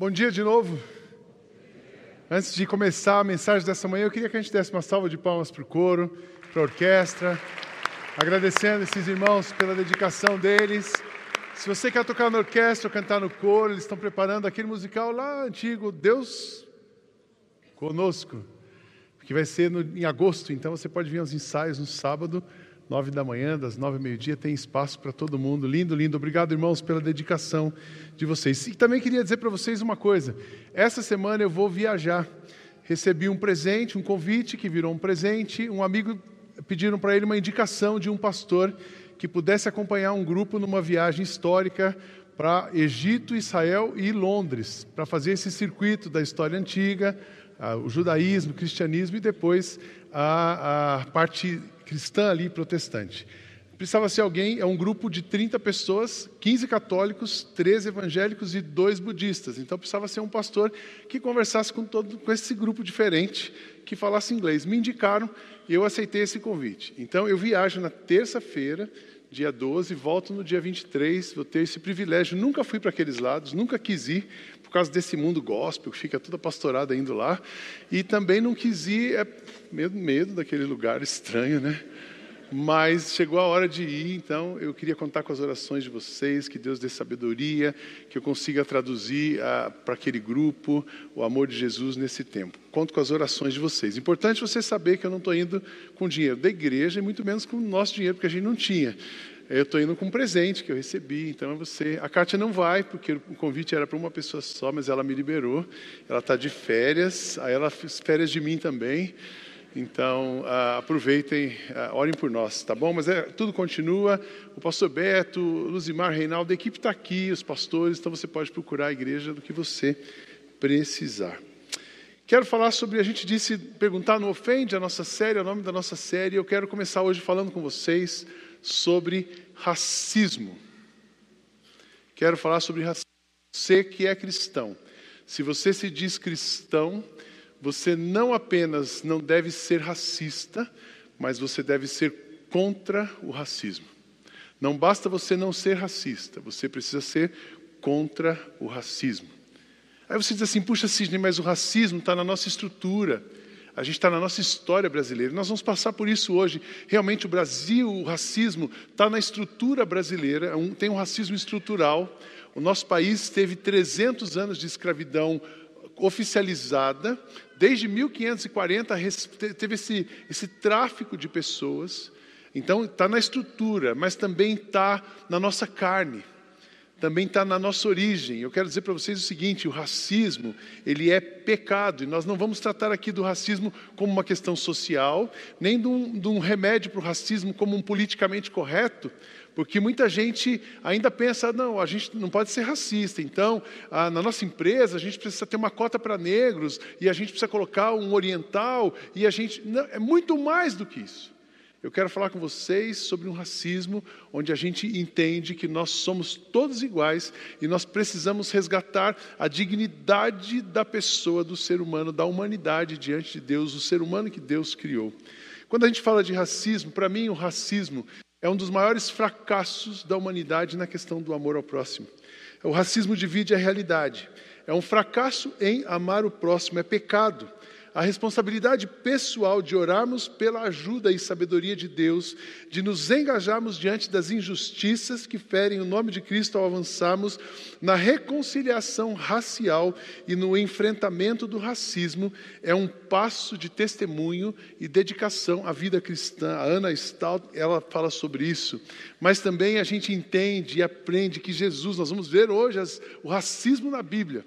Bom dia de novo. Antes de começar a mensagem dessa manhã, eu queria que a gente desse uma salva de palmas para o coro, para a orquestra, agradecendo esses irmãos pela dedicação deles. Se você quer tocar na orquestra ou cantar no coro, eles estão preparando aquele musical lá antigo, Deus Conosco, que vai ser no, em agosto, então você pode vir aos ensaios no sábado nove da manhã, das nove ao meio-dia, tem espaço para todo mundo. Lindo, lindo. Obrigado, irmãos, pela dedicação de vocês. E também queria dizer para vocês uma coisa: essa semana eu vou viajar. Recebi um presente, um convite que virou um presente. Um amigo pediram para ele uma indicação de um pastor que pudesse acompanhar um grupo numa viagem histórica para Egito, Israel e Londres, para fazer esse circuito da história antiga, o judaísmo, o cristianismo e depois a, a parte cristã ali, protestante. Precisava ser alguém, é um grupo de 30 pessoas, 15 católicos, 13 evangélicos e dois budistas. Então precisava ser um pastor que conversasse com todo com esse grupo diferente, que falasse inglês. Me indicaram e eu aceitei esse convite. Então eu viajo na terça-feira, dia 12, volto no dia 23, vou ter esse privilégio. Nunca fui para aqueles lados, nunca quis ir, por causa desse mundo gospel, que fica toda pastorada indo lá. E também não quis ir, é medo, medo daquele lugar estranho, né? Mas chegou a hora de ir, então eu queria contar com as orações de vocês, que Deus dê sabedoria, que eu consiga traduzir ah, para aquele grupo o amor de Jesus nesse tempo. Conto com as orações de vocês. Importante você saber que eu não estou indo com dinheiro da igreja e muito menos com o nosso dinheiro, porque a gente não tinha. Eu estou indo com um presente que eu recebi, então é você. A Kátia não vai, porque o convite era para uma pessoa só, mas ela me liberou. Ela está de férias, aí ela fez férias de mim também. Então, uh, aproveitem, uh, orem por nós, tá bom? Mas é, tudo continua. O pastor Beto, Luzimar, Reinaldo, a equipe está aqui, os pastores, então você pode procurar a igreja do que você precisar. Quero falar sobre, a gente disse, perguntar não ofende a nossa série, o nome da nossa série. Eu quero começar hoje falando com vocês sobre racismo. Quero falar sobre racismo. Você que é cristão, se você se diz cristão, você não apenas não deve ser racista, mas você deve ser contra o racismo. Não basta você não ser racista, você precisa ser contra o racismo. Aí você diz assim, puxa Sidney, mas o racismo está na nossa estrutura, a gente está na nossa história brasileira, nós vamos passar por isso hoje. Realmente o Brasil, o racismo está na estrutura brasileira, é tem um racismo estrutural. O nosso país teve 300 anos de escravidão oficializada, desde 1540 teve esse, esse tráfico de pessoas. Então, está na estrutura, mas também está na nossa carne, também está na nossa origem. Eu quero dizer para vocês o seguinte: o racismo, ele é pecado, e nós não vamos tratar aqui do racismo como uma questão social, nem de um, de um remédio para o racismo como um politicamente correto, porque muita gente ainda pensa, não, a gente não pode ser racista, então, a, na nossa empresa a gente precisa ter uma cota para negros, e a gente precisa colocar um oriental, e a gente. Não, é muito mais do que isso. Eu quero falar com vocês sobre um racismo onde a gente entende que nós somos todos iguais e nós precisamos resgatar a dignidade da pessoa, do ser humano, da humanidade diante de Deus, o ser humano que Deus criou. Quando a gente fala de racismo, para mim o racismo é um dos maiores fracassos da humanidade na questão do amor ao próximo. O racismo divide a realidade. É um fracasso em amar o próximo, é pecado a responsabilidade pessoal de orarmos pela ajuda e sabedoria de Deus, de nos engajarmos diante das injustiças que ferem o nome de Cristo ao avançarmos na reconciliação racial e no enfrentamento do racismo, é um passo de testemunho e dedicação à vida cristã. A Ana Stout, ela fala sobre isso. Mas também a gente entende e aprende que Jesus, nós vamos ver hoje as, o racismo na Bíblia.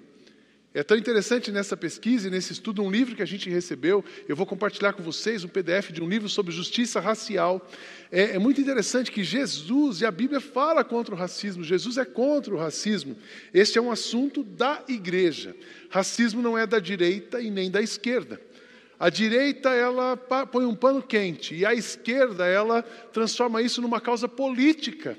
É tão interessante nessa pesquisa e nesse estudo, um livro que a gente recebeu, eu vou compartilhar com vocês um PDF de um livro sobre justiça racial. É, é, muito interessante que Jesus e a Bíblia fala contra o racismo, Jesus é contra o racismo. Este é um assunto da igreja. Racismo não é da direita e nem da esquerda. A direita, ela põe um pano quente, e a esquerda, ela transforma isso numa causa política.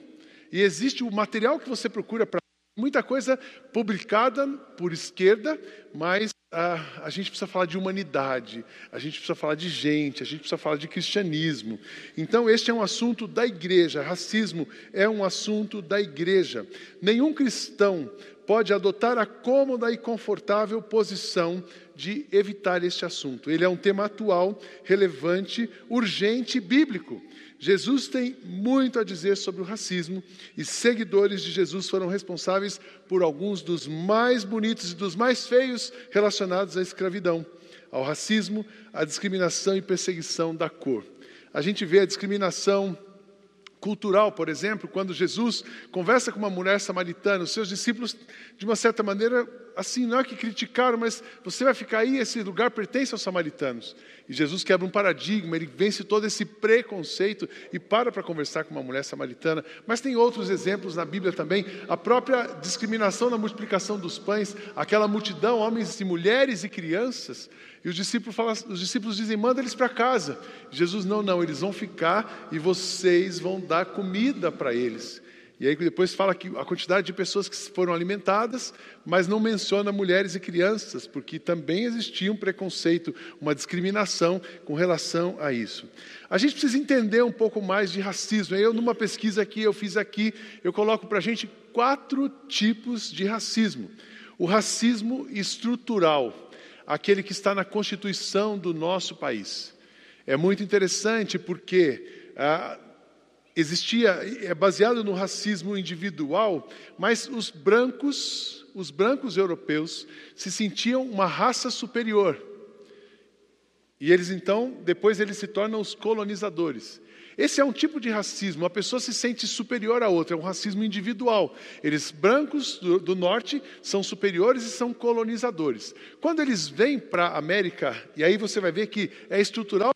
E existe o material que você procura para Muita coisa publicada por esquerda, mas a, a gente precisa falar de humanidade, a gente precisa falar de gente, a gente precisa falar de cristianismo. Então, este é um assunto da igreja, racismo é um assunto da igreja. Nenhum cristão pode adotar a cômoda e confortável posição de evitar este assunto. Ele é um tema atual, relevante, urgente e bíblico. Jesus tem muito a dizer sobre o racismo e seguidores de Jesus foram responsáveis por alguns dos mais bonitos e dos mais feios relacionados à escravidão, ao racismo, à discriminação e perseguição da cor. A gente vê a discriminação cultural, por exemplo, quando Jesus conversa com uma mulher samaritana, os seus discípulos, de uma certa maneira, assim, não é que criticaram, mas você vai ficar aí, esse lugar pertence aos samaritanos. E Jesus quebra um paradigma, ele vence todo esse preconceito e para para conversar com uma mulher samaritana. Mas tem outros exemplos na Bíblia também, a própria discriminação na multiplicação dos pães, aquela multidão, homens e mulheres e crianças, e os discípulos, falam, os discípulos dizem: manda eles para casa. Jesus, não, não, eles vão ficar e vocês vão dar comida para eles. E aí depois fala que a quantidade de pessoas que foram alimentadas, mas não menciona mulheres e crianças, porque também existia um preconceito, uma discriminação com relação a isso. A gente precisa entender um pouco mais de racismo. Eu, numa pesquisa aqui, eu fiz aqui, eu coloco para a gente quatro tipos de racismo. O racismo estrutural, aquele que está na Constituição do nosso país. É muito interessante porque ah, existia, é baseado no racismo individual, mas os brancos, os brancos europeus, se sentiam uma raça superior. E eles então, depois eles se tornam os colonizadores. Esse é um tipo de racismo, a pessoa se sente superior a outra, é um racismo individual. Eles, brancos do, do norte, são superiores e são colonizadores. Quando eles vêm para a América, e aí você vai ver que é estrutural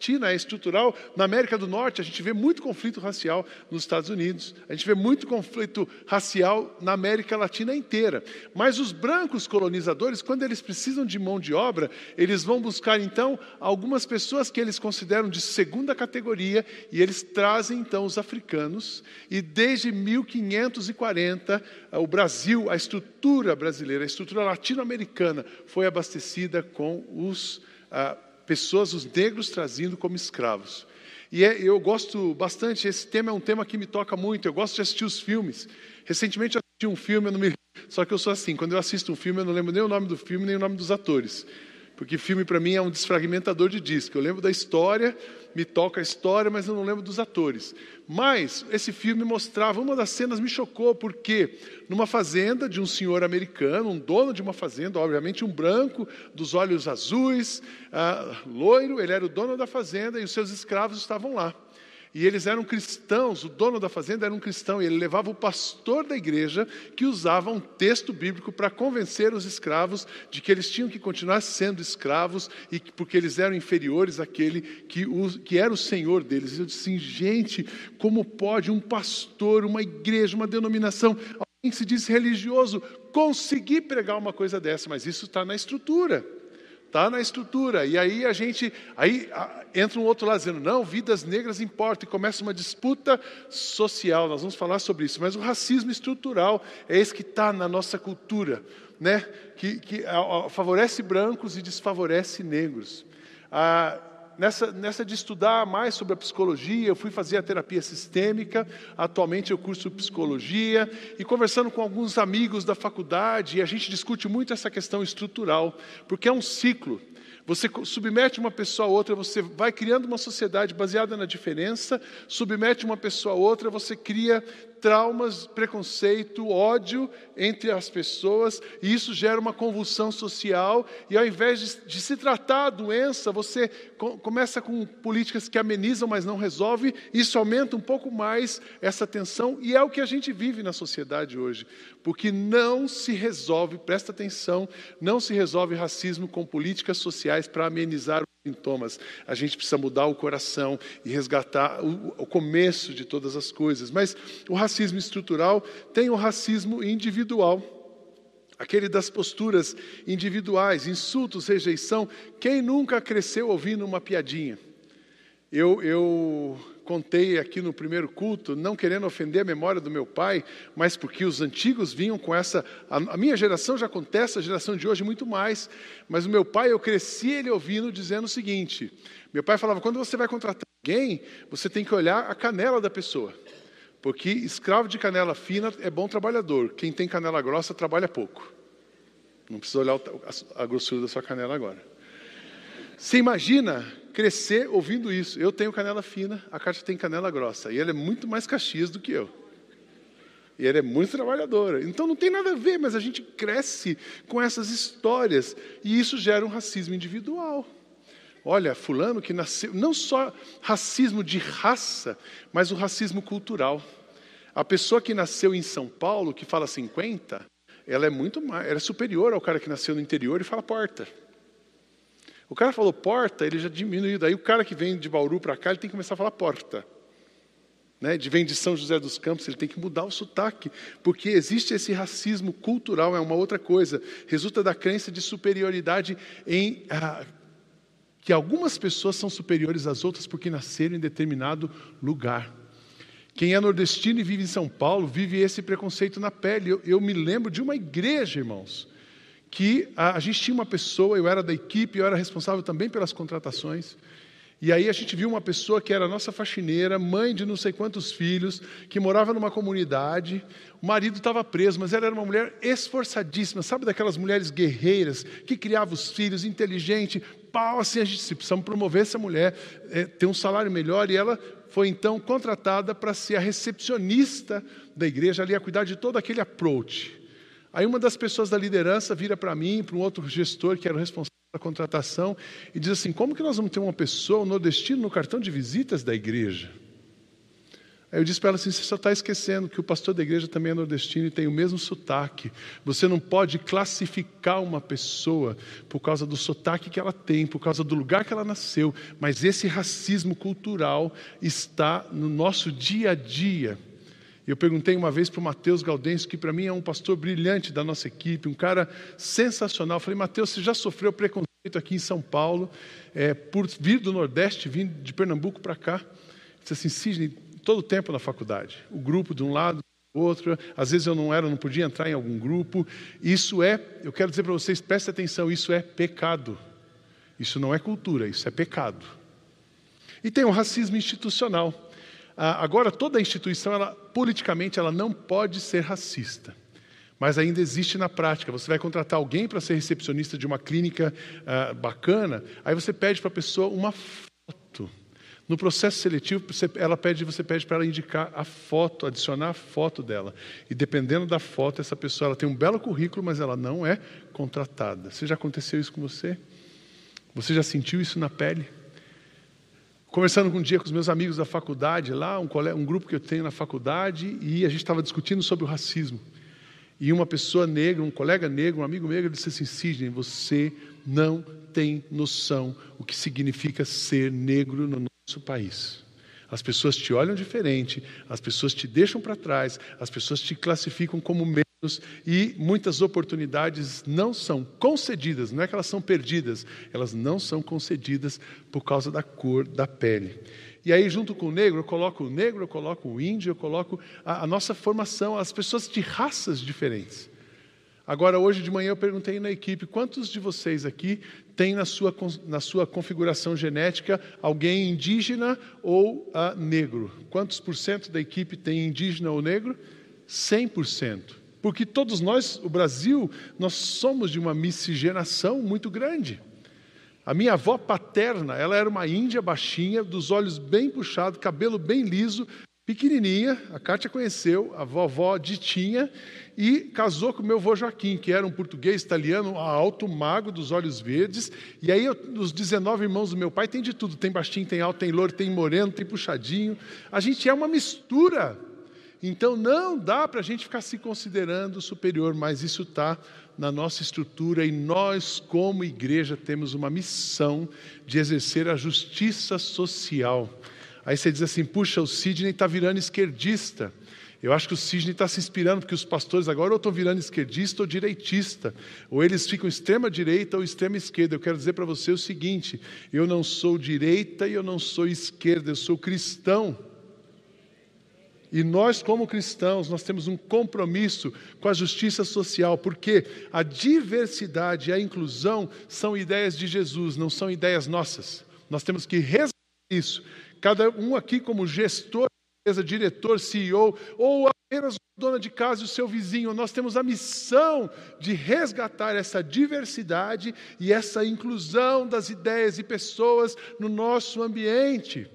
Latina é estrutural. Na América do Norte, a gente vê muito conflito racial nos Estados Unidos, a gente vê muito conflito racial na América Latina inteira. Mas os brancos colonizadores, quando eles precisam de mão de obra, eles vão buscar então algumas pessoas que eles consideram de segunda categoria e eles trazem então os africanos. E desde 1540, o Brasil, a estrutura brasileira, a estrutura latino-americana, foi abastecida com os. Ah, pessoas, os negros trazindo como escravos. E é, eu gosto bastante, esse tema é um tema que me toca muito, eu gosto de assistir os filmes. Recentemente eu assisti um filme, eu não me... só que eu sou assim, quando eu assisto um filme eu não lembro nem o nome do filme, nem o nome dos atores. Porque filme para mim é um desfragmentador de disco. Eu lembro da história, me toca a história, mas eu não lembro dos atores. Mas esse filme mostrava, uma das cenas me chocou, porque numa fazenda de um senhor americano, um dono de uma fazenda, obviamente um branco, dos olhos azuis, uh, loiro, ele era o dono da fazenda e os seus escravos estavam lá. E eles eram cristãos, o dono da fazenda era um cristão, e ele levava o pastor da igreja que usava um texto bíblico para convencer os escravos de que eles tinham que continuar sendo escravos e que, porque eles eram inferiores àquele que, que era o senhor deles. E eu disse assim, gente, como pode um pastor, uma igreja, uma denominação, alguém que se diz religioso, conseguir pregar uma coisa dessa? Mas isso está na estrutura. Está na estrutura. E aí a gente. Aí entra um outro lado dizendo, não, vidas negras importam, e começa uma disputa social. Nós vamos falar sobre isso. Mas o racismo estrutural é esse que está na nossa cultura, né? que, que favorece brancos e desfavorece negros. Ah, nessa, nessa de estudar mais sobre a psicologia, eu fui fazer a terapia sistêmica, atualmente eu curso psicologia, e conversando com alguns amigos da faculdade, e a gente discute muito essa questão estrutural, porque é um ciclo. Você submete uma pessoa a outra, você vai criando uma sociedade baseada na diferença, submete uma pessoa a outra, você cria traumas, preconceito, ódio entre as pessoas, e isso gera uma convulsão social, e ao invés de, de se tratar a doença, você co começa com políticas que amenizam, mas não resolvem, isso aumenta um pouco mais essa tensão, e é o que a gente vive na sociedade hoje, porque não se resolve, presta atenção, não se resolve racismo com políticas sociais para amenizar sintomas. A gente precisa mudar o coração e resgatar o, o, começo de todas as coisas. Mas o racismo estrutural tem o racismo individual. Aquele das posturas individuais, insultos, rejeição. Quem nunca cresceu ouvindo uma piadinha? Eu, eu contei aqui no primeiro culto, não querendo ofender a memória do meu pai, mas porque os antigos vinham com essa. A, minha geração já acontece, a geração de hoje muito mais. Mas o meu pai, eu cresci ele ouvindo dizendo o seguinte: meu pai falava, quando você vai contratar alguém, você tem que olhar a canela da pessoa. Porque escravo de canela fina é bom trabalhador, quem tem canela grossa trabalha pouco. Não precisa olhar a grossura da sua canela agora. Você imagina crescer ouvindo isso. Eu tenho canela fina, a Kátia tem canela grossa. E ela é muito mais caxias do que eu. E ela é muito trabalhadora. Então não tem nada a ver, mas a gente cresce com essas histórias. E isso gera um racismo individual. Olha, fulano que nasceu, não só racismo de raça, mas o racismo cultural. A pessoa que nasceu em São Paulo, que fala 50, ela é muito mais, ela é superior ao cara que nasceu no interior e fala porta. O cara falou porta, ele já diminuiu. Daí o cara que vem de Bauru para cá, ele tem que começar a falar porta. Né? De vem de São José dos Campos, ele tem que mudar o sotaque, porque existe esse racismo cultural, é uma outra coisa. Resulta da crença de superioridade em ah, que algumas pessoas são superiores às outras porque nasceram em determinado lugar. Quem é nordestino e vive em São Paulo vive esse preconceito na pele. Eu, eu me lembro de uma igreja, irmãos, que a, a gente tinha uma pessoa, eu era da equipe, eu era responsável também pelas contratações. E aí a gente viu uma pessoa que era nossa faxineira, mãe de não sei quantos filhos, que morava numa comunidade. O marido estava preso, mas ela era uma mulher esforçadíssima, sabe daquelas mulheres guerreiras que criava os filhos, inteligente, pau assim a gente disse, precisamos promover essa mulher, é, ter um salário melhor. E ela foi então contratada para ser a recepcionista da igreja, ali a cuidar de todo aquele approach. Aí uma das pessoas da liderança vira para mim, para um outro gestor que era o responsável da contratação, e diz assim: como que nós vamos ter uma pessoa, um nordestino, no cartão de visitas da igreja? Aí eu disse para ela assim: você só está esquecendo que o pastor da igreja também é nordestino e tem o mesmo sotaque. Você não pode classificar uma pessoa por causa do sotaque que ela tem, por causa do lugar que ela nasceu, mas esse racismo cultural está no nosso dia a dia. Eu perguntei uma vez para o Matheus Gaudêncio, que para mim é um pastor brilhante da nossa equipe, um cara sensacional. Eu falei, Matheus, você já sofreu preconceito aqui em São Paulo, é, por vir do Nordeste, vir de Pernambuco para cá? Ele disse assim, Sidney, todo o tempo na faculdade. O grupo de um lado, do outro. Às vezes eu não era, não podia entrar em algum grupo. Isso é, eu quero dizer para vocês, prestem atenção, isso é pecado. Isso não é cultura, isso é pecado. E tem o racismo institucional. Ah, agora, toda instituição, ela, politicamente, ela não pode ser racista. Mas ainda existe na prática. Você vai contratar alguém para ser recepcionista de uma clínica ah, bacana, aí você pede para a pessoa uma foto. No processo seletivo, você, ela pede, você pede para ela indicar a foto, adicionar a foto dela. E dependendo da foto, essa pessoa ela tem um belo currículo, mas ela não é contratada. Você já aconteceu isso com você? Você já sentiu isso na pele? Conversando um dia com os meus amigos da faculdade, lá, um, um grupo que eu tenho na faculdade, e a gente estava discutindo sobre o racismo. E uma pessoa negra, um colega negro, um amigo negro, disse assim: Sidney, você não tem noção o que significa ser negro no nosso país. As pessoas te olham diferente, as pessoas te deixam para trás, as pessoas te classificam como menos e muitas oportunidades não são concedidas, não é que elas são perdidas, elas não são concedidas por causa da cor da pele. E aí, junto com o negro, eu coloco o negro, eu coloco o índio, eu coloco a, a nossa formação, as pessoas de raças diferentes. Agora, hoje de manhã eu perguntei na equipe: quantos de vocês aqui têm na sua, na sua configuração genética alguém indígena ou uh, negro? Quantos por cento da equipe tem indígena ou negro? 100%. Porque todos nós, o Brasil, nós somos de uma miscigenação muito grande. A minha avó paterna, ela era uma índia baixinha, dos olhos bem puxados, cabelo bem liso, pequenininha. A Kátia conheceu a vovó Ditinha e casou com o meu avô Joaquim, que era um português italiano, alto, magro, dos olhos verdes. E aí, os 19 irmãos do meu pai tem de tudo: tem baixinho, tem alto, tem louro, tem moreno, tem puxadinho. A gente é uma mistura. Então, não dá para a gente ficar se considerando superior, mas isso está na nossa estrutura e nós, como igreja, temos uma missão de exercer a justiça social. Aí você diz assim: puxa, o Sidney está virando esquerdista. Eu acho que o Sidney está se inspirando, porque os pastores agora ou estão virando esquerdista ou direitista, ou eles ficam extrema direita ou extrema esquerda. Eu quero dizer para você o seguinte: eu não sou direita e eu não sou esquerda, eu sou cristão. E nós, como cristãos, nós temos um compromisso com a justiça social, porque a diversidade e a inclusão são ideias de Jesus, não são ideias nossas. Nós temos que resgatar isso. Cada um aqui, como gestor, diretor, CEO, ou apenas dona de casa e o seu vizinho, nós temos a missão de resgatar essa diversidade e essa inclusão das ideias e pessoas no nosso ambiente.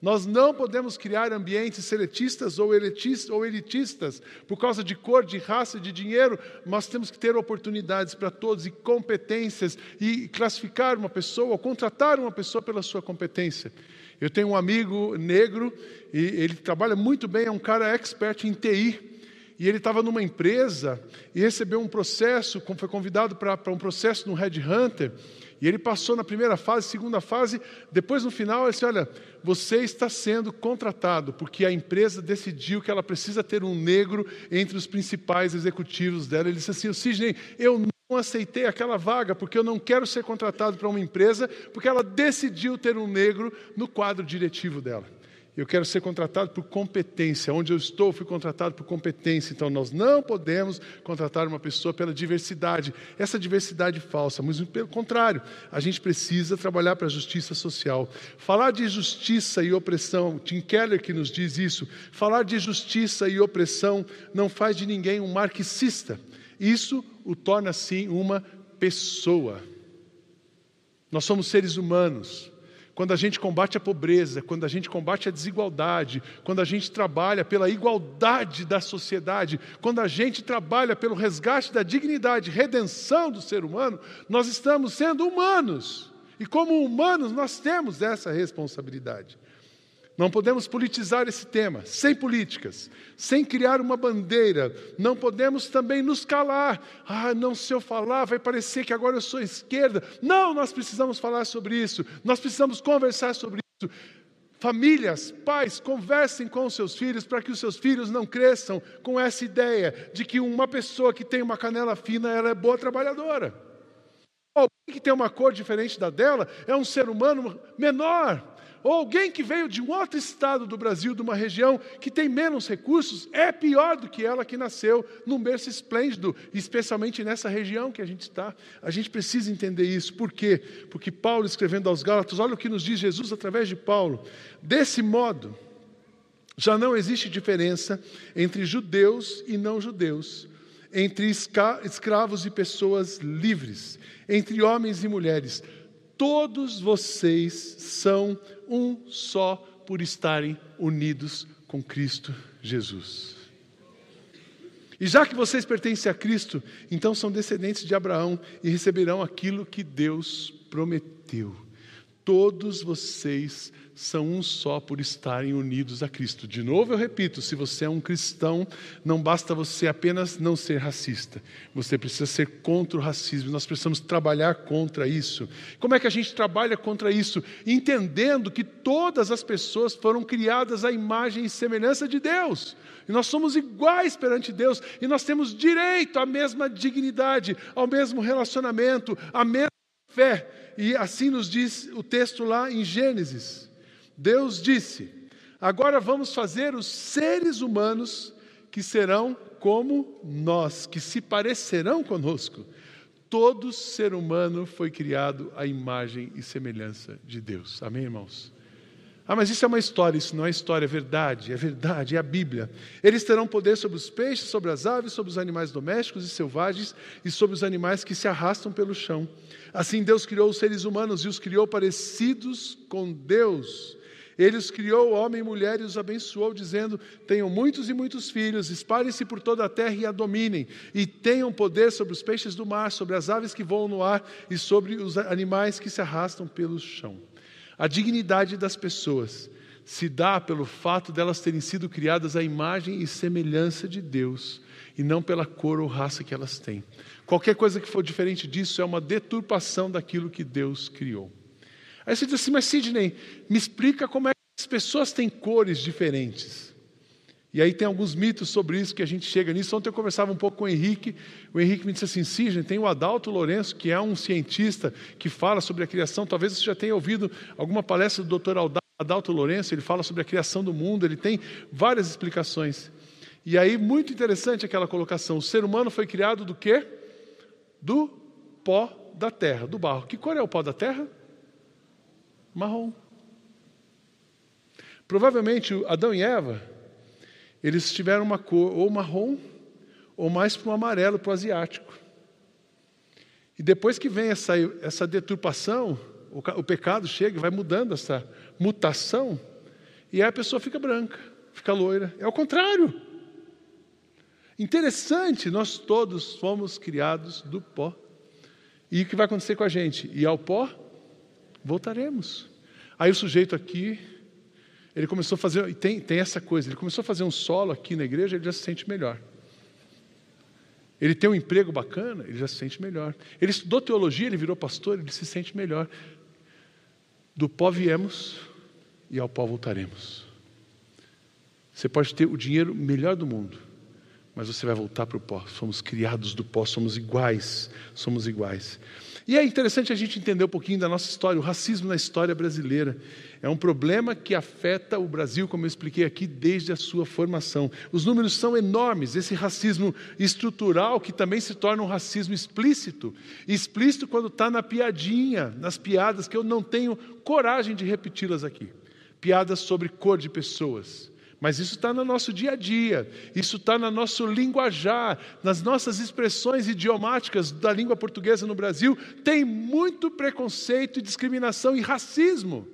Nós não podemos criar ambientes seletistas ou elitistas por causa de cor, de raça, de dinheiro. Nós temos que ter oportunidades para todos e competências e classificar uma pessoa, ou contratar uma pessoa pela sua competência. Eu tenho um amigo negro e ele trabalha muito bem, é um cara expert em TI. E ele estava numa empresa e recebeu um processo, foi convidado para um processo no Red Hunter. E ele passou na primeira fase, segunda fase, depois no final ele disse: Olha, você está sendo contratado, porque a empresa decidiu que ela precisa ter um negro entre os principais executivos dela. Ele disse assim: Sidney, eu não aceitei aquela vaga, porque eu não quero ser contratado para uma empresa, porque ela decidiu ter um negro no quadro diretivo dela. Eu quero ser contratado por competência. Onde eu estou, fui contratado por competência. Então, nós não podemos contratar uma pessoa pela diversidade, essa diversidade falsa, mas pelo contrário, a gente precisa trabalhar para a justiça social. Falar de justiça e opressão, Tim Keller que nos diz isso, falar de justiça e opressão não faz de ninguém um marxista. Isso o torna, sim, uma pessoa. Nós somos seres humanos quando a gente combate a pobreza, quando a gente combate a desigualdade, quando a gente trabalha pela igualdade da sociedade, quando a gente trabalha pelo resgate da dignidade, redenção do ser humano, nós estamos sendo humanos. E como humanos, nós temos essa responsabilidade. Não podemos politizar esse tema, sem políticas, sem criar uma bandeira. Não podemos também nos calar. Ah, não, se eu falar, vai parecer que agora eu sou esquerda. Não, nós precisamos falar sobre isso. Nós precisamos conversar sobre isso. Famílias, pais, conversem com os seus filhos para que os seus filhos não cresçam com essa ideia de que uma pessoa que tem uma canela fina, ela é boa trabalhadora. Alguém que tem uma cor diferente da dela é um ser humano menor ou alguém que veio de um outro estado do Brasil, de uma região que tem menos recursos, é pior do que ela que nasceu num berço esplêndido, especialmente nessa região que a gente está. A gente precisa entender isso. Por quê? Porque Paulo, escrevendo aos Gálatas, olha o que nos diz Jesus através de Paulo. Desse modo, já não existe diferença entre judeus e não judeus, entre escravos e pessoas livres, entre homens e mulheres todos vocês são um só por estarem unidos com Cristo Jesus. E já que vocês pertencem a Cristo, então são descendentes de Abraão e receberão aquilo que Deus prometeu. Todos vocês são um só por estarem unidos a Cristo. De novo eu repito: se você é um cristão, não basta você apenas não ser racista, você precisa ser contra o racismo. Nós precisamos trabalhar contra isso. Como é que a gente trabalha contra isso? Entendendo que todas as pessoas foram criadas à imagem e semelhança de Deus. E nós somos iguais perante Deus, e nós temos direito à mesma dignidade, ao mesmo relacionamento, à mesma fé. E assim nos diz o texto lá em Gênesis. Deus disse: agora vamos fazer os seres humanos que serão como nós, que se parecerão conosco. Todo ser humano foi criado à imagem e semelhança de Deus. Amém, irmãos? Ah, mas isso é uma história, isso não é história, é verdade, é verdade, é a Bíblia. Eles terão poder sobre os peixes, sobre as aves, sobre os animais domésticos e selvagens e sobre os animais que se arrastam pelo chão. Assim Deus criou os seres humanos e os criou parecidos com Deus. Ele os criou, homem e mulher, e os abençoou, dizendo: Tenham muitos e muitos filhos, espalhem-se por toda a terra e a dominem, e tenham poder sobre os peixes do mar, sobre as aves que voam no ar e sobre os animais que se arrastam pelo chão. A dignidade das pessoas se dá pelo fato delas terem sido criadas à imagem e semelhança de Deus, e não pela cor ou raça que elas têm. Qualquer coisa que for diferente disso é uma deturpação daquilo que Deus criou. Aí você diz assim, mas Sidney, me explica como é que as pessoas têm cores diferentes. E aí tem alguns mitos sobre isso que a gente chega nisso. Ontem eu conversava um pouco com o Henrique. O Henrique me disse assim: Sim, tem o Adalto Lourenço, que é um cientista que fala sobre a criação. Talvez você já tenha ouvido alguma palestra do Dr. Adalto Lourenço. Ele fala sobre a criação do mundo. Ele tem várias explicações. E aí, muito interessante aquela colocação: o ser humano foi criado do quê? Do pó da terra, do barro. Que cor é o pó da terra? Marrom. Provavelmente Adão e Eva, eles tiveram uma cor ou marrom, ou mais para o amarelo, para o asiático. E depois que vem essa, essa deturpação, o, o pecado chega e vai mudando essa mutação, e aí a pessoa fica branca, fica loira. É o contrário. Interessante, nós todos fomos criados do pó. E o que vai acontecer com a gente? E ao pó, voltaremos. Aí o sujeito aqui, ele começou a fazer, e tem, tem essa coisa, ele começou a fazer um solo aqui na igreja, ele já se sente melhor. Ele tem um emprego bacana, ele já se sente melhor. Ele estudou teologia, ele virou pastor, ele se sente melhor. Do pó viemos e ao pó voltaremos. Você pode ter o dinheiro melhor do mundo, mas você vai voltar para o pó. Somos criados do pó, somos iguais, somos iguais. E é interessante a gente entender um pouquinho da nossa história. O racismo na história brasileira é um problema que afeta o Brasil, como eu expliquei aqui, desde a sua formação. Os números são enormes. Esse racismo estrutural, que também se torna um racismo explícito. Explícito quando está na piadinha, nas piadas, que eu não tenho coragem de repeti-las aqui. Piadas sobre cor de pessoas mas isso está no nosso dia a dia, isso está no nosso linguajar, nas nossas expressões idiomáticas da língua portuguesa no Brasil. Tem muito preconceito discriminação e racismo,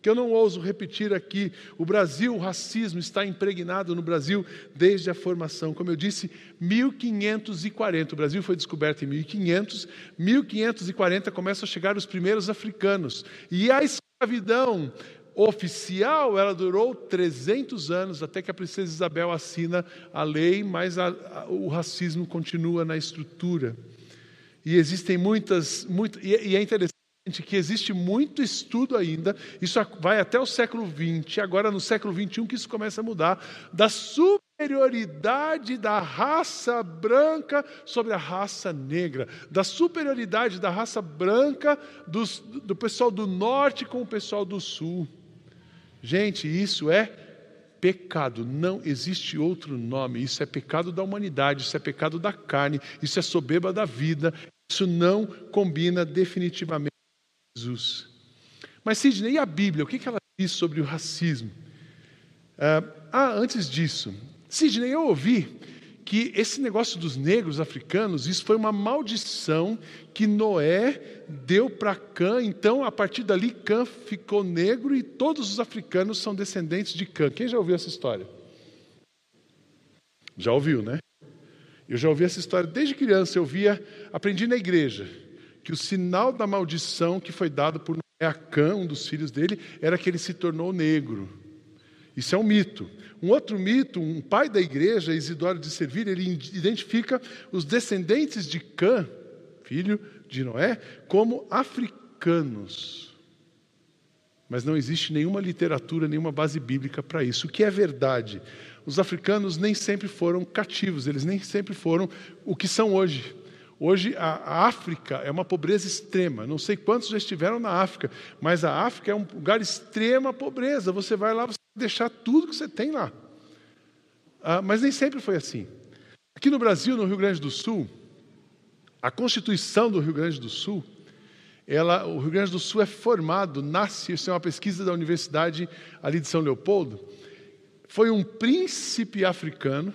que eu não ouso repetir aqui. O Brasil, o racismo está impregnado no Brasil desde a formação. Como eu disse, 1540. O Brasil foi descoberto em 1500. 1540 começam a chegar os primeiros africanos. E a escravidão oficial, ela durou 300 anos, até que a princesa Isabel assina a lei, mas a, a, o racismo continua na estrutura. E existem muitas, muito, e, e é interessante que existe muito estudo ainda, isso vai até o século XX, agora no século XXI que isso começa a mudar, da superioridade da raça branca sobre a raça negra, da superioridade da raça branca dos, do pessoal do norte com o pessoal do sul. Gente, isso é pecado, não existe outro nome. Isso é pecado da humanidade, isso é pecado da carne, isso é soberba da vida. Isso não combina definitivamente com Jesus. Mas, Sidney, e a Bíblia? O que ela diz sobre o racismo? Ah, ah antes disso, Sidney, eu ouvi que esse negócio dos negros africanos, isso foi uma maldição que Noé deu para Cã. Então, a partir dali, Cã ficou negro e todos os africanos são descendentes de Cã. Quem já ouviu essa história? Já ouviu, né? Eu já ouvi essa história desde criança. Eu via, aprendi na igreja, que o sinal da maldição que foi dado por Noé a Cã, um dos filhos dele, era que ele se tornou negro. Isso é um mito. Um outro mito, um pai da igreja, Isidoro de Servir, ele identifica os descendentes de Cã, filho de Noé, como africanos. Mas não existe nenhuma literatura, nenhuma base bíblica para isso. O que é verdade? Os africanos nem sempre foram cativos, eles nem sempre foram o que são hoje. Hoje a África é uma pobreza extrema. Não sei quantos já estiveram na África, mas a África é um lugar extrema pobreza. Você vai lá, deixar tudo que você tem lá. Ah, mas nem sempre foi assim. Aqui no Brasil, no Rio Grande do Sul, a Constituição do Rio Grande do Sul, ela, o Rio Grande do Sul é formado, nasce, isso é uma pesquisa da Universidade ali de São Leopoldo, foi um príncipe africano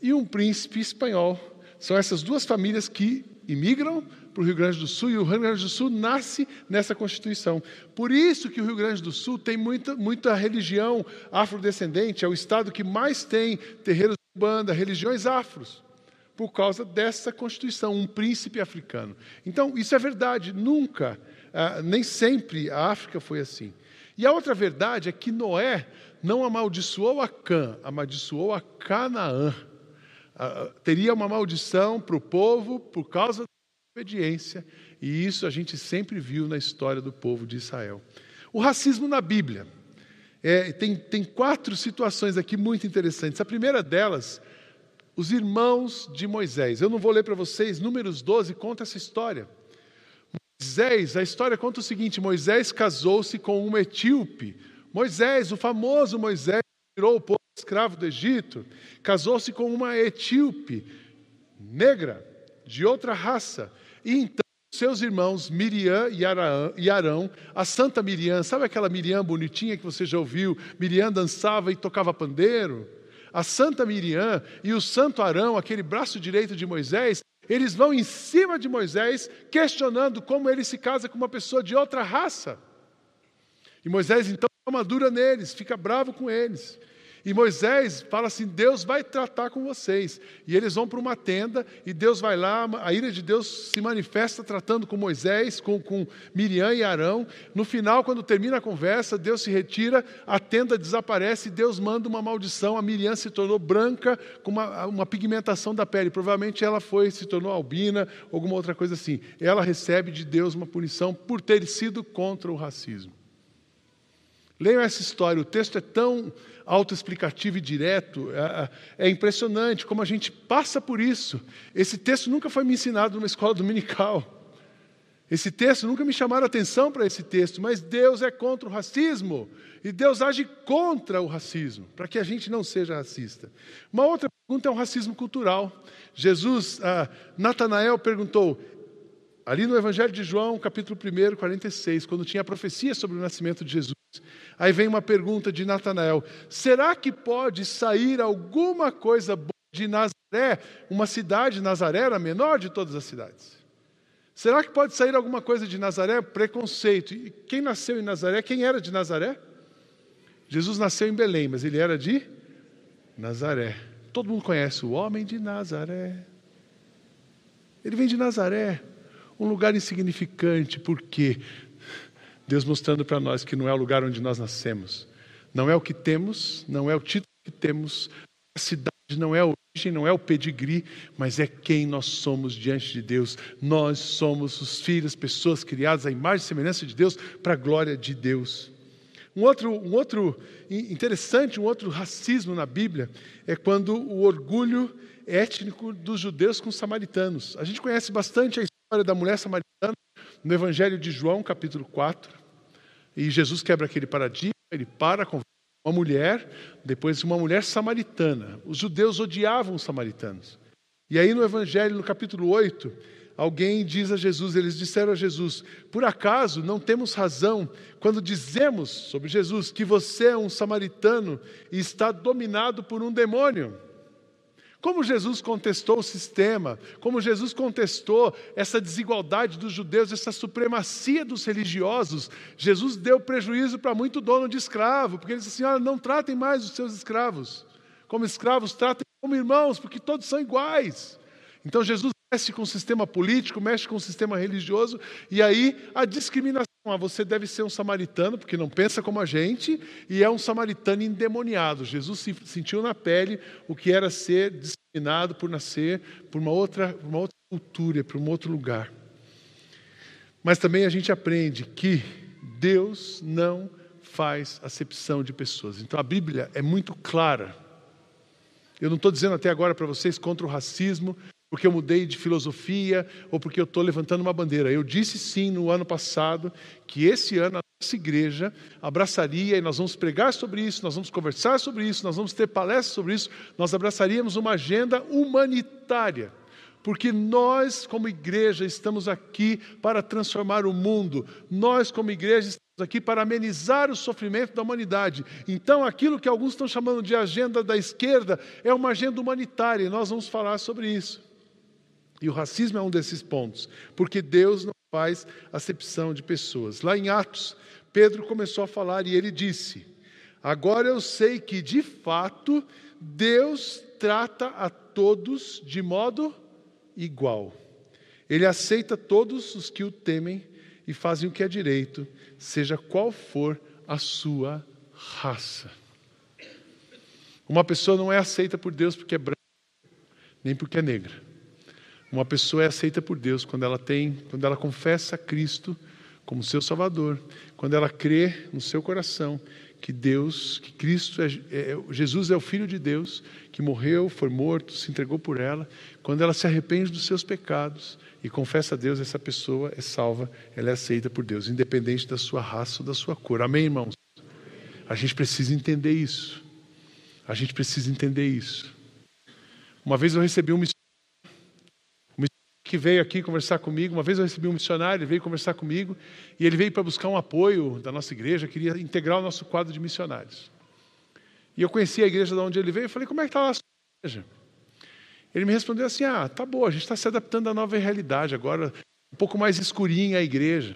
e um príncipe espanhol. São essas duas famílias que imigram para o Rio Grande do Sul e o Rio Grande do Sul nasce nessa Constituição. Por isso que o Rio Grande do Sul tem muita, muita religião afrodescendente, é o estado que mais tem terreiros de banda, religiões afros, por causa dessa Constituição, um príncipe africano. Então, isso é verdade, nunca, ah, nem sempre a África foi assim. E a outra verdade é que Noé não amaldiçoou a Cã, amaldiçoou a Canaã. Ah, teria uma maldição para o povo por causa obediência, e isso a gente sempre viu na história do povo de Israel. O racismo na Bíblia. É, tem, tem quatro situações aqui muito interessantes. A primeira delas, os irmãos de Moisés. Eu não vou ler para vocês, Números 12 conta essa história. Moisés, a história conta o seguinte: Moisés casou-se com uma etíope. Moisés, o famoso Moisés, tirou o povo escravo do Egito, casou-se com uma etíope negra, de outra raça. E então seus irmãos Miriam e Arão, a santa Miriam, sabe aquela Miriam bonitinha que você já ouviu? Miriam dançava e tocava pandeiro. A santa Miriam e o santo Arão, aquele braço direito de Moisés, eles vão em cima de Moisés, questionando como ele se casa com uma pessoa de outra raça. E Moisés então toma dura neles, fica bravo com eles. E Moisés fala assim: Deus vai tratar com vocês. E eles vão para uma tenda e Deus vai lá, a ira de Deus se manifesta tratando com Moisés, com, com Miriam e Arão. No final, quando termina a conversa, Deus se retira, a tenda desaparece e Deus manda uma maldição. A Miriam se tornou branca com uma, uma pigmentação da pele. Provavelmente ela foi, se tornou albina, alguma outra coisa assim. Ela recebe de Deus uma punição por ter sido contra o racismo. Leiam essa história, o texto é tão autoexplicativo e direto, é, é, impressionante como a gente passa por isso. Esse texto nunca foi me ensinado numa escola dominical. Esse texto, nunca me chamaram atenção para esse texto, mas Deus é contra o racismo e Deus age contra o racismo, para que a gente não seja racista. Uma outra pergunta é o racismo cultural. Jesus, ah, Natanael perguntou, ali no Evangelho de João, capítulo 1, 46, quando tinha a profecia sobre o nascimento de Jesus, Aí vem uma pergunta de Natanael: será que pode sair alguma coisa boa de Nazaré? Uma cidade, Nazaré era a menor de todas as cidades. Será que pode sair alguma coisa de Nazaré? Preconceito. E quem nasceu em Nazaré? Quem era de Nazaré? Jesus nasceu em Belém, mas ele era de Nazaré. Todo mundo conhece o homem de Nazaré. Ele vem de Nazaré, um lugar insignificante, por quê? Deus mostrando para nós que não é o lugar onde nós nascemos, não é o que temos, não é o título que temos, a cidade não é a origem, não é o pedigree, mas é quem nós somos diante de Deus. Nós somos os filhos, pessoas criadas à imagem e semelhança de Deus, para a glória de Deus. Um outro, um outro interessante, um outro racismo na Bíblia é quando o orgulho étnico dos judeus com os samaritanos. A gente conhece bastante a história da mulher samaritana no Evangelho de João, capítulo 4, e Jesus quebra aquele paradigma, ele para com uma mulher, depois uma mulher samaritana. Os judeus odiavam os samaritanos. E aí no Evangelho, no capítulo 8, alguém diz a Jesus, eles disseram a Jesus: Por acaso não temos razão quando dizemos sobre Jesus que você é um samaritano e está dominado por um demônio? Como Jesus contestou o sistema, como Jesus contestou essa desigualdade dos judeus, essa supremacia dos religiosos, Jesus deu prejuízo para muito dono de escravo, porque ele disse assim: não tratem mais os seus escravos como escravos, tratem como irmãos, porque todos são iguais. Então Jesus mexe com o sistema político, mexe com o sistema religioso, e aí a discriminação você deve ser um samaritano, porque não pensa como a gente, e é um samaritano endemoniado. Jesus sentiu na pele o que era ser discriminado por nascer por uma outra, uma outra cultura, por um outro lugar. Mas também a gente aprende que Deus não faz acepção de pessoas. Então a Bíblia é muito clara. Eu não estou dizendo até agora para vocês contra o racismo, porque eu mudei de filosofia ou porque eu estou levantando uma bandeira. Eu disse sim no ano passado que esse ano a nossa igreja abraçaria, e nós vamos pregar sobre isso, nós vamos conversar sobre isso, nós vamos ter palestras sobre isso, nós abraçaríamos uma agenda humanitária. Porque nós, como igreja, estamos aqui para transformar o mundo. Nós, como igreja, estamos aqui para amenizar o sofrimento da humanidade. Então, aquilo que alguns estão chamando de agenda da esquerda é uma agenda humanitária, e nós vamos falar sobre isso. E o racismo é um desses pontos, porque Deus não faz acepção de pessoas. Lá em Atos, Pedro começou a falar e ele disse: Agora eu sei que, de fato, Deus trata a todos de modo igual. Ele aceita todos os que o temem e fazem o que é direito, seja qual for a sua raça. Uma pessoa não é aceita por Deus porque é branca, nem porque é negra. Uma pessoa é aceita por Deus quando ela tem, quando ela confessa Cristo como seu Salvador, quando ela crê no seu coração que Deus, que Cristo, é, é, Jesus é o Filho de Deus, que morreu, foi morto, se entregou por ela. Quando ela se arrepende dos seus pecados e confessa a Deus, essa pessoa é salva, ela é aceita por Deus, independente da sua raça ou da sua cor. Amém, irmãos? A gente precisa entender isso. A gente precisa entender isso. Uma vez eu recebi um missionário que veio aqui conversar comigo. Uma vez eu recebi um missionário, ele veio conversar comigo e ele veio para buscar um apoio da nossa igreja, queria integrar o nosso quadro de missionários. E eu conheci a igreja de onde ele veio e falei: Como é que está lá a sua igreja? Ele me respondeu assim: Ah, tá boa, a gente está se adaptando à nova realidade agora, um pouco mais escurinha a igreja.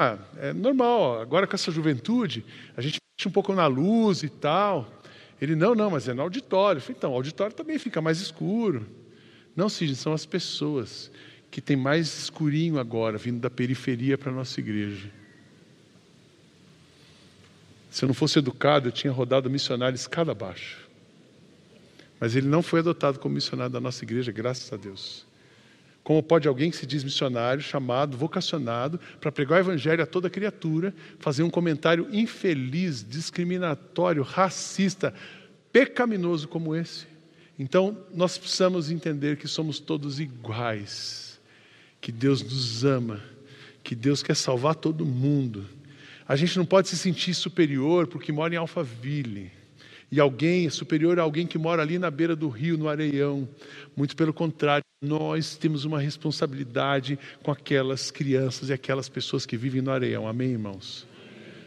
Ah, é normal, agora com essa juventude, a gente mexe um pouco na luz e tal. Ele, não, não, mas é no auditório. Eu falei, então, o auditório também fica mais escuro. Não, Sidney, são as pessoas que têm mais escurinho agora, vindo da periferia para a nossa igreja. Se eu não fosse educado, eu tinha rodado missionário escada abaixo. Mas ele não foi adotado como missionário da nossa igreja, graças a Deus. Como pode alguém que se diz missionário, chamado, vocacionado, para pregar o evangelho a toda criatura, fazer um comentário infeliz, discriminatório, racista, pecaminoso como esse? Então, nós precisamos entender que somos todos iguais, que Deus nos ama, que Deus quer salvar todo mundo. A gente não pode se sentir superior porque mora em Alphaville. E alguém é superior a alguém que mora ali na beira do rio, no areião. Muito pelo contrário, nós temos uma responsabilidade com aquelas crianças e aquelas pessoas que vivem no areião. Amém, irmãos?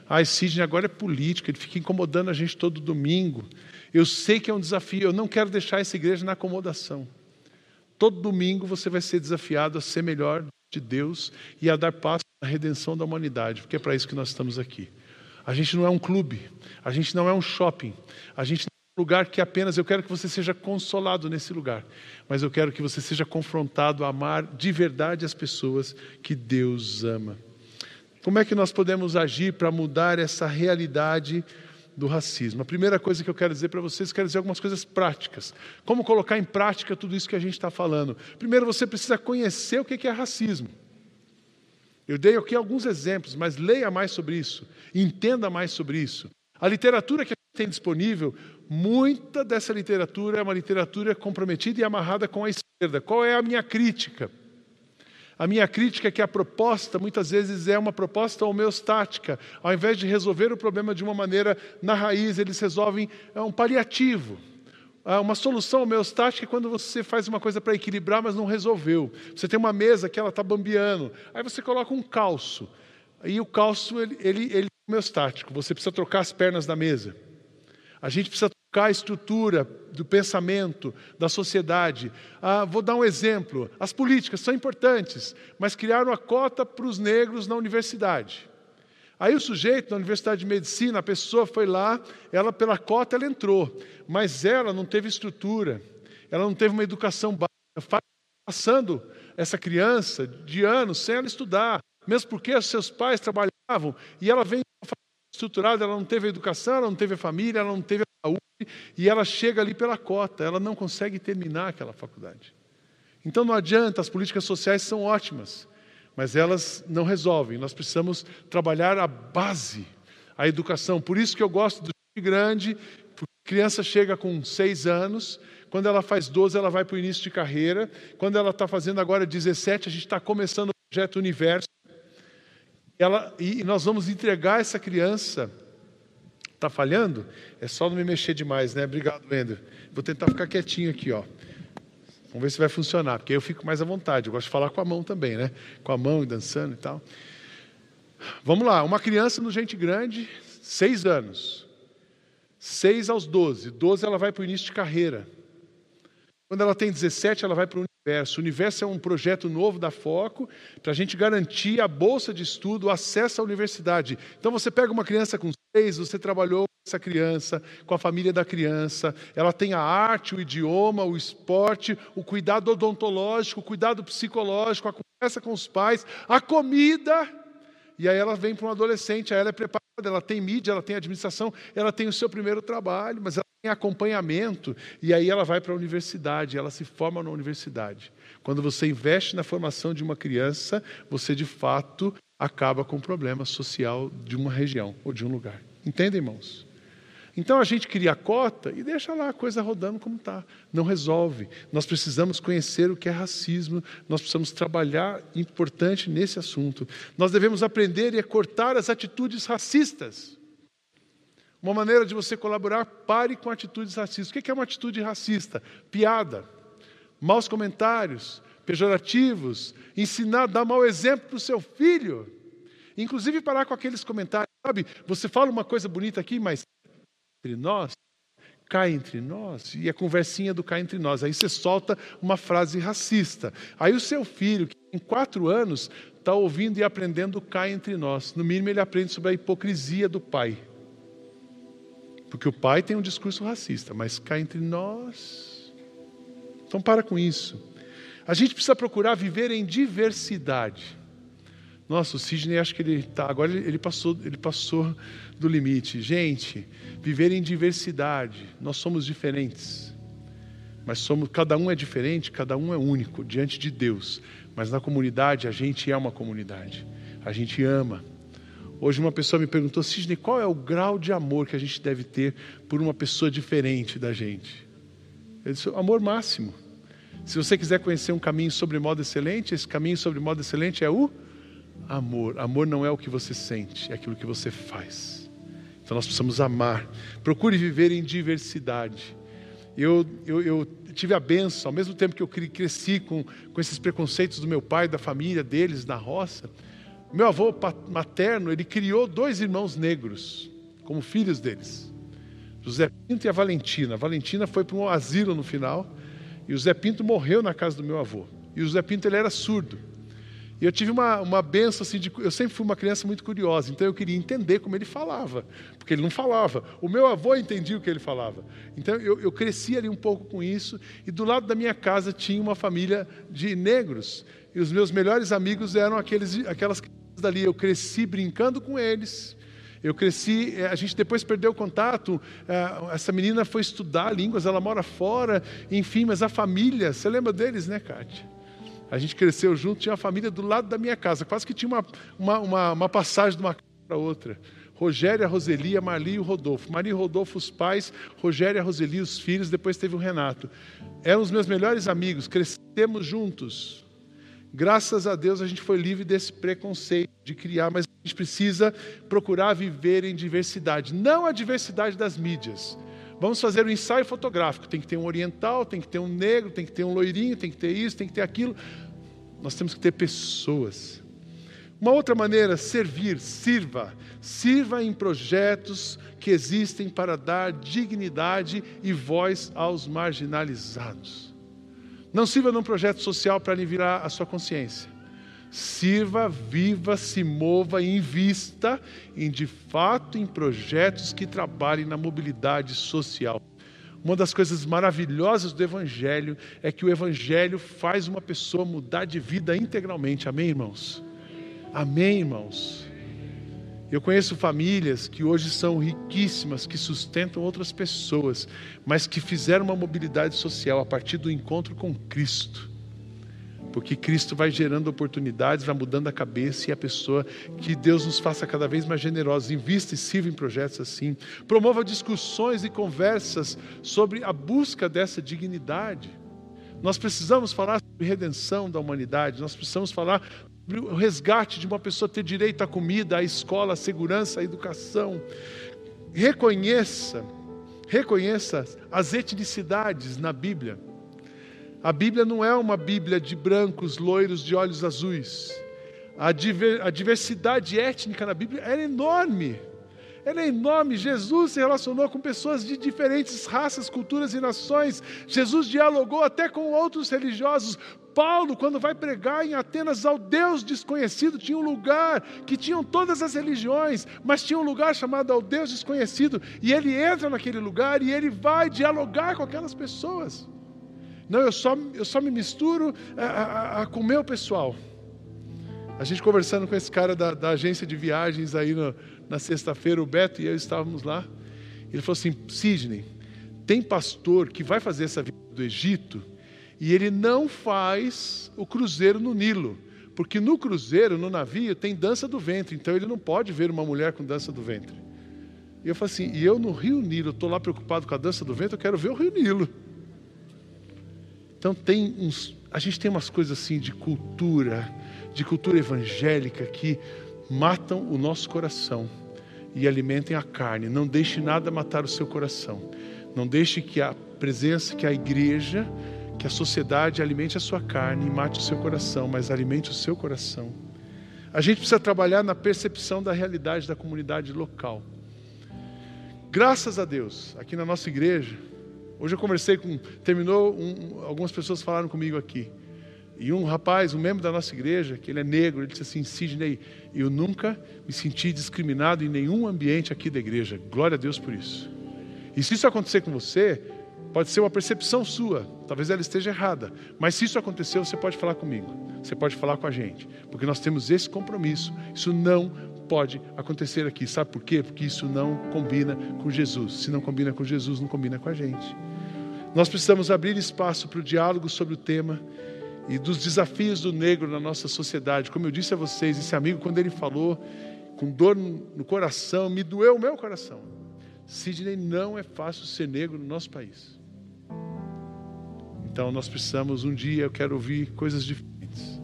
Ah, Sidney agora é político, ele fica incomodando a gente todo domingo. Eu sei que é um desafio, eu não quero deixar essa igreja na acomodação. Todo domingo você vai ser desafiado a ser melhor de Deus e a dar passo à redenção da humanidade, porque é para isso que nós estamos aqui. A gente não é um clube, a gente não é um shopping, a gente não é um lugar que apenas eu quero que você seja consolado nesse lugar, mas eu quero que você seja confrontado a amar de verdade as pessoas que Deus ama. Como é que nós podemos agir para mudar essa realidade do racismo. A primeira coisa que eu quero dizer para vocês, quero dizer algumas coisas práticas. Como colocar em prática tudo isso que a gente está falando? Primeiro, você precisa conhecer o que é racismo. Eu dei aqui alguns exemplos, mas leia mais sobre isso, entenda mais sobre isso. A literatura que a gente tem disponível, muita dessa literatura é uma literatura comprometida e amarrada com a esquerda. Qual é a minha crítica? A minha crítica é que a proposta muitas vezes é uma proposta homeostática. Ao invés de resolver o problema de uma maneira na raiz, eles resolvem é um paliativo. É uma solução homeostática é quando você faz uma coisa para equilibrar, mas não resolveu. Você tem uma mesa que ela está bambeando, aí você coloca um calço. E o calço ele, ele, ele é homeostático. Você precisa trocar as pernas da mesa. A gente precisa a estrutura do pensamento, da sociedade. Ah, vou dar um exemplo. As políticas são importantes, mas criaram a cota para os negros na universidade. Aí o sujeito na Universidade de Medicina, a pessoa foi lá, ela pela cota ela entrou, mas ela não teve estrutura, ela não teve uma educação básica, passando essa criança de anos sem ela estudar, mesmo porque seus pais trabalhavam, e ela vem estruturada, ela não teve educação, ela não teve família, ela não teve saúde, e ela chega ali pela cota, ela não consegue terminar aquela faculdade. Então não adianta, as políticas sociais são ótimas, mas elas não resolvem. Nós precisamos trabalhar a base, a educação. Por isso que eu gosto do grande, porque a criança chega com seis anos, quando ela faz 12, ela vai para o início de carreira. Quando ela está fazendo agora 17, a gente está começando o projeto Universo. Ela, e nós vamos entregar essa criança Está falhando? É só não me mexer demais, né? Obrigado, Wender. Vou tentar ficar quietinho aqui, ó. Vamos ver se vai funcionar, porque eu fico mais à vontade. Eu gosto de falar com a mão também, né? Com a mão e dançando e tal. Vamos lá, uma criança no Gente Grande, seis anos. Seis aos doze. Doze ela vai para o início de carreira. Quando ela tem 17, ela vai para o Universo. O Universo é um projeto novo da Foco para a gente garantir a bolsa de estudo, o acesso à universidade. Então você pega uma criança com seis, você trabalhou com essa criança, com a família da criança, ela tem a arte, o idioma, o esporte, o cuidado odontológico, o cuidado psicológico, a conversa com os pais, a comida. E aí ela vem para um adolescente, aí ela é preparada, ela tem mídia, ela tem administração, ela tem o seu primeiro trabalho, mas ela acompanhamento, e aí ela vai para a universidade, ela se forma na universidade. Quando você investe na formação de uma criança, você de fato acaba com o problema social de uma região ou de um lugar. Entendem, irmãos? Então a gente cria a cota e deixa lá a coisa rodando como está. Não resolve. Nós precisamos conhecer o que é racismo, nós precisamos trabalhar importante nesse assunto. Nós devemos aprender e cortar as atitudes racistas. Uma maneira de você colaborar, pare com atitudes racistas. O que é uma atitude racista? Piada, maus comentários, pejorativos, ensinar, dar mau exemplo para o seu filho. Inclusive parar com aqueles comentários, sabe? Você fala uma coisa bonita aqui, mas entre nós, cai entre nós, e a conversinha do cai entre nós. Aí você solta uma frase racista. Aí o seu filho, que tem quatro anos, está ouvindo e aprendendo cai entre nós. No mínimo, ele aprende sobre a hipocrisia do pai. Porque o pai tem um discurso racista, mas cai entre nós. Então, para com isso. A gente precisa procurar viver em diversidade. Nossa, o Sidney acho que ele tá, agora ele passou, ele passou do limite. Gente, viver em diversidade. Nós somos diferentes. Mas somos, cada um é diferente, cada um é único diante de Deus. Mas na comunidade a gente é uma comunidade. A gente ama. Hoje uma pessoa me perguntou, Sidney, qual é o grau de amor que a gente deve ter por uma pessoa diferente da gente? Eu disse, amor máximo. Se você quiser conhecer um caminho sobre modo excelente, esse caminho sobre modo excelente é o amor. Amor não é o que você sente, é aquilo que você faz. Então nós precisamos amar. Procure viver em diversidade. Eu, eu, eu tive a benção, ao mesmo tempo que eu cresci com, com esses preconceitos do meu pai, da família deles, na roça, meu avô materno, ele criou dois irmãos negros, como filhos deles. José Pinto e a Valentina. A Valentina foi para um asilo no final, e o Pinto morreu na casa do meu avô. E o Zé Pinto ele era surdo. E eu tive uma, uma benção assim, de, eu sempre fui uma criança muito curiosa, então eu queria entender como ele falava, porque ele não falava. O meu avô entendia o que ele falava. Então eu, eu cresci ali um pouco com isso, e do lado da minha casa tinha uma família de negros, e os meus melhores amigos eram aqueles, aquelas crianças dali. Eu cresci brincando com eles, eu cresci, eh, a gente depois perdeu o contato. Eh, essa menina foi estudar línguas, ela mora fora, enfim, mas a família, você lembra deles, né, Kátia? A gente cresceu junto, tinha a família do lado da minha casa, quase que tinha uma, uma, uma, uma passagem de uma casa para outra. Rogério, a Roseli, a Marli e o Rodolfo. Maria e Rodolfo, os pais, Rogério e a Roseli, os filhos, depois teve o Renato. Eram os meus melhores amigos, crescemos juntos. Graças a Deus a gente foi livre desse preconceito de criar, mas a gente precisa procurar viver em diversidade, não a diversidade das mídias, Vamos fazer um ensaio fotográfico. Tem que ter um oriental, tem que ter um negro, tem que ter um loirinho, tem que ter isso, tem que ter aquilo. Nós temos que ter pessoas. Uma outra maneira, servir, sirva. Sirva em projetos que existem para dar dignidade e voz aos marginalizados. Não sirva num projeto social para aliviar a sua consciência. Sirva, viva, se mova e invista em de fato em projetos que trabalhem na mobilidade social. Uma das coisas maravilhosas do Evangelho é que o Evangelho faz uma pessoa mudar de vida integralmente. Amém, irmãos? Amém, irmãos? Eu conheço famílias que hoje são riquíssimas, que sustentam outras pessoas, mas que fizeram uma mobilidade social a partir do encontro com Cristo porque Cristo vai gerando oportunidades, vai mudando a cabeça e a pessoa, que Deus nos faça cada vez mais generosos, invista e sirva em projetos assim, promova discussões e conversas sobre a busca dessa dignidade. Nós precisamos falar sobre redenção da humanidade, nós precisamos falar sobre o resgate de uma pessoa ter direito à comida, à escola, à segurança, à educação. Reconheça, reconheça as etnicidades na Bíblia. A Bíblia não é uma Bíblia de brancos, loiros, de olhos azuis. A, diver, a diversidade étnica na Bíblia era enorme. É enorme. Jesus se relacionou com pessoas de diferentes raças, culturas e nações. Jesus dialogou até com outros religiosos. Paulo, quando vai pregar em Atenas ao Deus desconhecido, tinha um lugar que tinham todas as religiões, mas tinha um lugar chamado ao Deus desconhecido, e ele entra naquele lugar e ele vai dialogar com aquelas pessoas. Não, eu só, eu só me misturo a, a, a, com o meu pessoal. A gente conversando com esse cara da, da agência de viagens aí no, na sexta-feira, o Beto e eu estávamos lá. Ele falou assim: Sidney, tem pastor que vai fazer essa viagem do Egito e ele não faz o cruzeiro no Nilo. Porque no cruzeiro, no navio, tem dança do ventre, então ele não pode ver uma mulher com dança do ventre. E eu falei assim, e eu no Rio Nilo, estou lá preocupado com a dança do vento, eu quero ver o Rio Nilo. Então tem uns, a gente tem umas coisas assim de cultura, de cultura evangélica que matam o nosso coração e alimentem a carne. Não deixe nada matar o seu coração. Não deixe que a presença, que a igreja, que a sociedade alimente a sua carne e mate o seu coração, mas alimente o seu coração. A gente precisa trabalhar na percepção da realidade da comunidade local. Graças a Deus, aqui na nossa igreja, hoje eu conversei com, terminou, um, algumas pessoas falaram comigo aqui. E um rapaz, um membro da nossa igreja, que ele é negro, ele disse assim: Sidney, eu nunca me senti discriminado em nenhum ambiente aqui da igreja. Glória a Deus por isso. E se isso acontecer com você, pode ser uma percepção sua, talvez ela esteja errada, mas se isso aconteceu, você pode falar comigo, você pode falar com a gente, porque nós temos esse compromisso. Isso não pode acontecer aqui. Sabe por quê? Porque isso não combina com Jesus. Se não combina com Jesus, não combina com a gente. Nós precisamos abrir espaço para o diálogo sobre o tema e dos desafios do negro na nossa sociedade. Como eu disse a vocês, esse amigo, quando ele falou, com dor no coração, me doeu o meu coração. Sidney, não é fácil ser negro no nosso país. Então nós precisamos, um dia, eu quero ouvir coisas diferentes.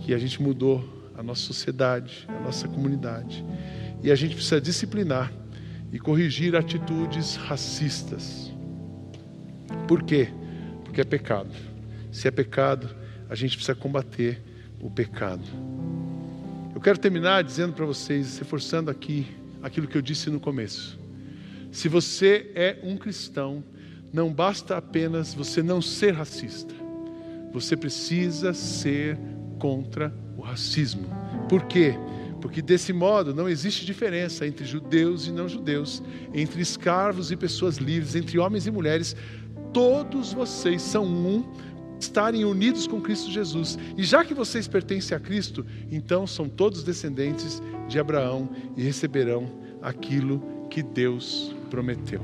Que a gente mudou a nossa sociedade, a nossa comunidade. E a gente precisa disciplinar e corrigir atitudes racistas. Por quê? Porque é pecado. Se é pecado, a gente precisa combater o pecado. Eu quero terminar dizendo para vocês, reforçando aqui aquilo que eu disse no começo. Se você é um cristão, não basta apenas você não ser racista. Você precisa ser contra racismo. Por quê? Porque desse modo não existe diferença entre judeus e não judeus, entre escravos e pessoas livres, entre homens e mulheres. Todos vocês são um estarem unidos com Cristo Jesus. E já que vocês pertencem a Cristo, então são todos descendentes de Abraão e receberão aquilo que Deus prometeu.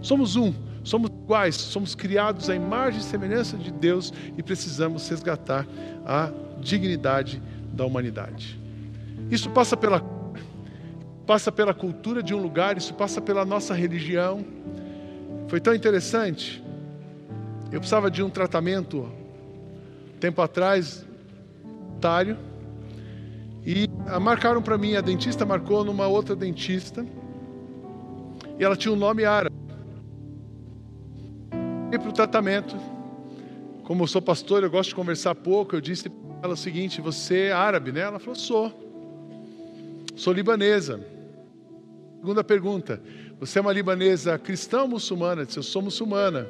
Somos um, somos iguais, somos criados à imagem e semelhança de Deus e precisamos resgatar a dignidade da humanidade. Isso passa pela passa pela cultura de um lugar, isso passa pela nossa religião. Foi tão interessante. Eu precisava de um tratamento tempo atrás, otário, e marcaram para mim, a dentista marcou numa outra dentista, e ela tinha um nome árabe. E para o tratamento, como eu sou pastor, eu gosto de conversar pouco, eu disse ela o seguinte: Você é árabe, né? Ela falou: Sou. Sou libanesa. Segunda pergunta: Você é uma libanesa cristã ou muçulmana? Eu disse: Eu sou muçulmana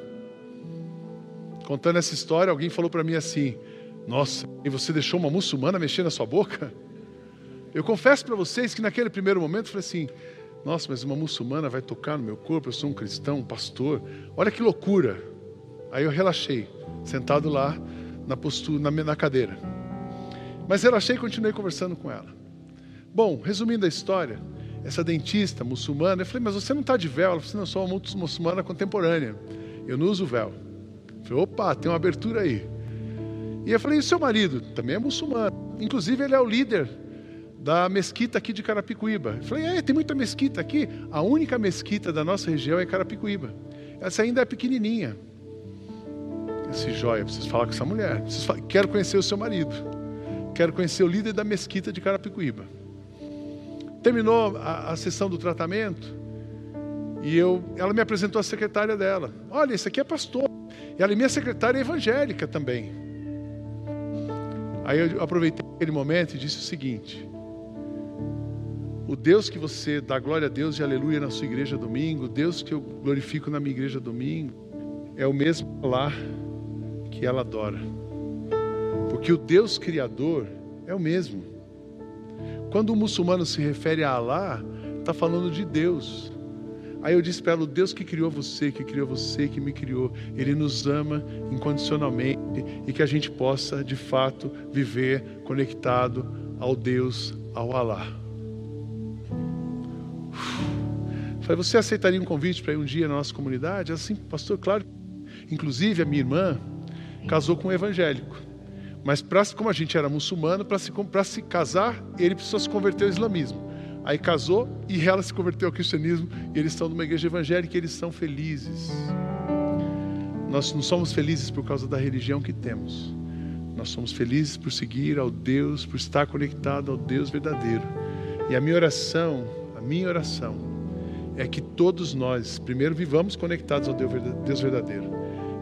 contando essa história, alguém falou para mim assim: Nossa, e você deixou uma muçulmana mexer na sua boca? Eu confesso para vocês que naquele primeiro momento eu falei assim: Nossa, mas uma muçulmana vai tocar no meu corpo, eu sou um cristão, um pastor, olha que loucura. Aí eu relaxei, sentado lá na postura, na, na cadeira. Mas relaxei e continuei conversando com ela. Bom, resumindo a história, essa dentista muçulmana, eu falei, mas você não está de véu? Ela falou assim, não, eu sou uma muçulmana contemporânea, eu não uso véu. Falei, opa, tem uma abertura aí. E eu falei, e seu marido? Também é muçulmano. Inclusive, ele é o líder da mesquita aqui de Carapicuíba. Eu falei, é, tem muita mesquita aqui. A única mesquita da nossa região é Carapicuíba. Essa ainda é pequenininha. Esse joia, preciso falar com essa mulher. Falar, quero conhecer o seu marido. Quero conhecer o líder da mesquita de Carapicuíba. Terminou a, a sessão do tratamento e eu, ela me apresentou a secretária dela. Olha, esse aqui é pastor. E ela é minha secretária evangélica também. Aí eu aproveitei aquele momento e disse o seguinte: O Deus que você dá glória a Deus e aleluia na sua igreja domingo, o Deus que eu glorifico na minha igreja domingo, é o mesmo lá que ela adora. Porque o Deus criador é o mesmo. Quando o muçulmano se refere a Alá, está falando de Deus. Aí eu disse para ela: o Deus que criou você, que criou você, que me criou, Ele nos ama incondicionalmente e que a gente possa, de fato, viver conectado ao Deus, ao Alá. Falei, você aceitaria um convite para ir um dia na nossa comunidade? Assim, pastor, claro. Inclusive, a minha irmã casou com um evangélico. Mas pra, como a gente era muçulmano, para se, se casar, ele precisou se converter ao islamismo. aí casou e ela se converteu ao cristianismo e eles estão numa igreja evangélica e eles são felizes. Nós não somos felizes por causa da religião que temos. Nós somos felizes por seguir ao Deus, por estar conectado ao Deus verdadeiro. E a minha oração, a minha oração é que todos nós, primeiro, vivamos conectados ao Deus verdadeiro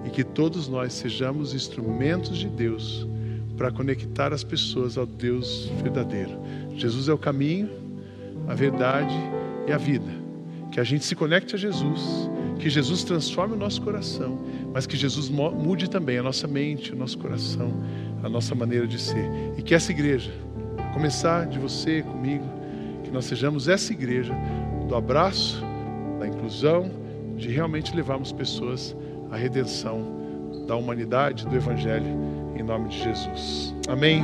e que todos nós sejamos instrumentos de Deus para conectar as pessoas ao Deus verdadeiro. Jesus é o caminho, a verdade e a vida. Que a gente se conecte a Jesus, que Jesus transforme o nosso coração, mas que Jesus mude também a nossa mente, o nosso coração, a nossa maneira de ser. E que essa igreja, a começar de você, comigo, que nós sejamos essa igreja do abraço, da inclusão, de realmente levarmos pessoas à redenção da humanidade, do Evangelho, em nome de Jesus. Amém.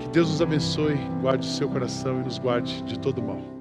Que Deus nos abençoe, guarde o seu coração e nos guarde de todo mal.